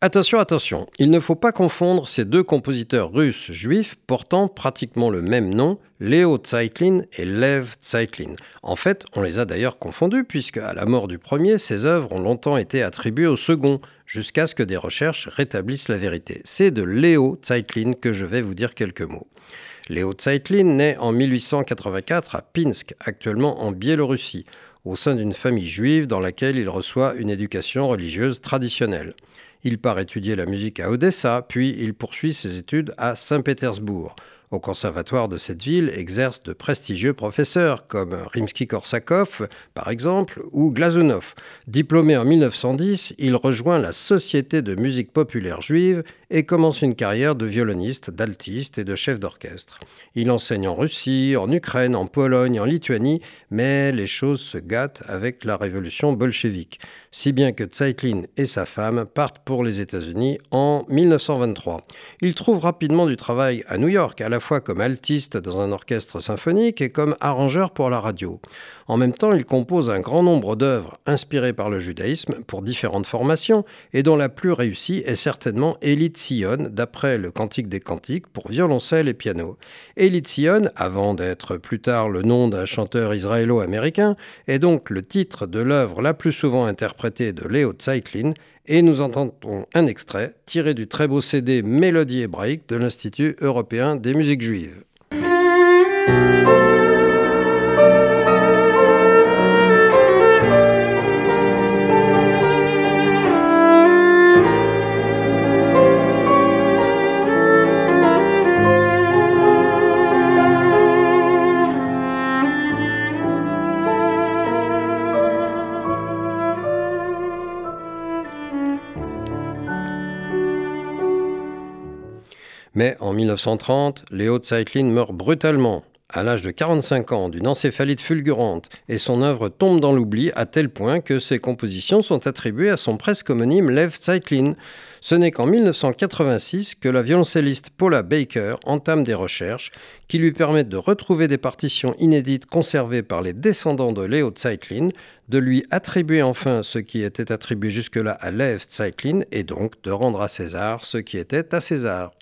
Attention, attention, il ne faut pas confondre ces deux compositeurs russes juifs portant pratiquement le même nom, Léo Tsaitlin et Lev Tsaitlin. En fait, on les a d'ailleurs confondus puisque à la mort du premier, ces œuvres ont longtemps été attribuées au second, jusqu'à ce que des recherches rétablissent la vérité. C'est de Léo Tsaitlin que je vais vous dire quelques mots. Léo Tsaitlin naît en 1884 à Pinsk, actuellement en Biélorussie, au sein d'une famille juive dans laquelle il reçoit une éducation religieuse traditionnelle. Il part étudier la musique à Odessa, puis il poursuit ses études à Saint-Pétersbourg. Au conservatoire de cette ville exercent de prestigieux professeurs comme Rimsky-Korsakov, par exemple, ou Glazunov. Diplômé en 1910, il rejoint la Société de musique populaire juive et commence une carrière de violoniste, d'altiste et de chef d'orchestre. Il enseigne en Russie, en Ukraine, en Pologne, en Lituanie, mais les choses se gâtent avec la révolution bolchevique, si bien que Tsaitlin et sa femme partent pour les États-Unis en 1923. Il trouve rapidement du travail à New York, à la fois comme altiste dans un orchestre symphonique et comme arrangeur pour la radio. En même temps, il compose un grand nombre d'œuvres inspirées par le judaïsme pour différentes formations et dont la plus réussie est certainement Elit Sion, d'après le Cantique des Cantiques pour violoncelle et piano. Elit Sion, avant d'être plus tard le nom d'un chanteur israélo-américain, est donc le titre de l'œuvre la plus souvent interprétée de Léo Tsaitlin et nous entendons un extrait tiré du très beau CD Mélodie hébraïque de l'Institut européen des musiques juives. Mais en 1930, Léo Zeitlin meurt brutalement, à l'âge de 45 ans, d'une encéphalite fulgurante, et son œuvre tombe dans l'oubli à tel point que ses compositions sont attribuées à son presque homonyme Lev Zeitlin. Ce n'est qu'en 1986 que la violoncelliste Paula Baker entame des recherches qui lui permettent de retrouver des partitions inédites conservées par les descendants de Léo Zeitlin, de lui attribuer enfin ce qui était attribué jusque-là à Lev Zeitlin et donc de rendre à César ce qui était à César.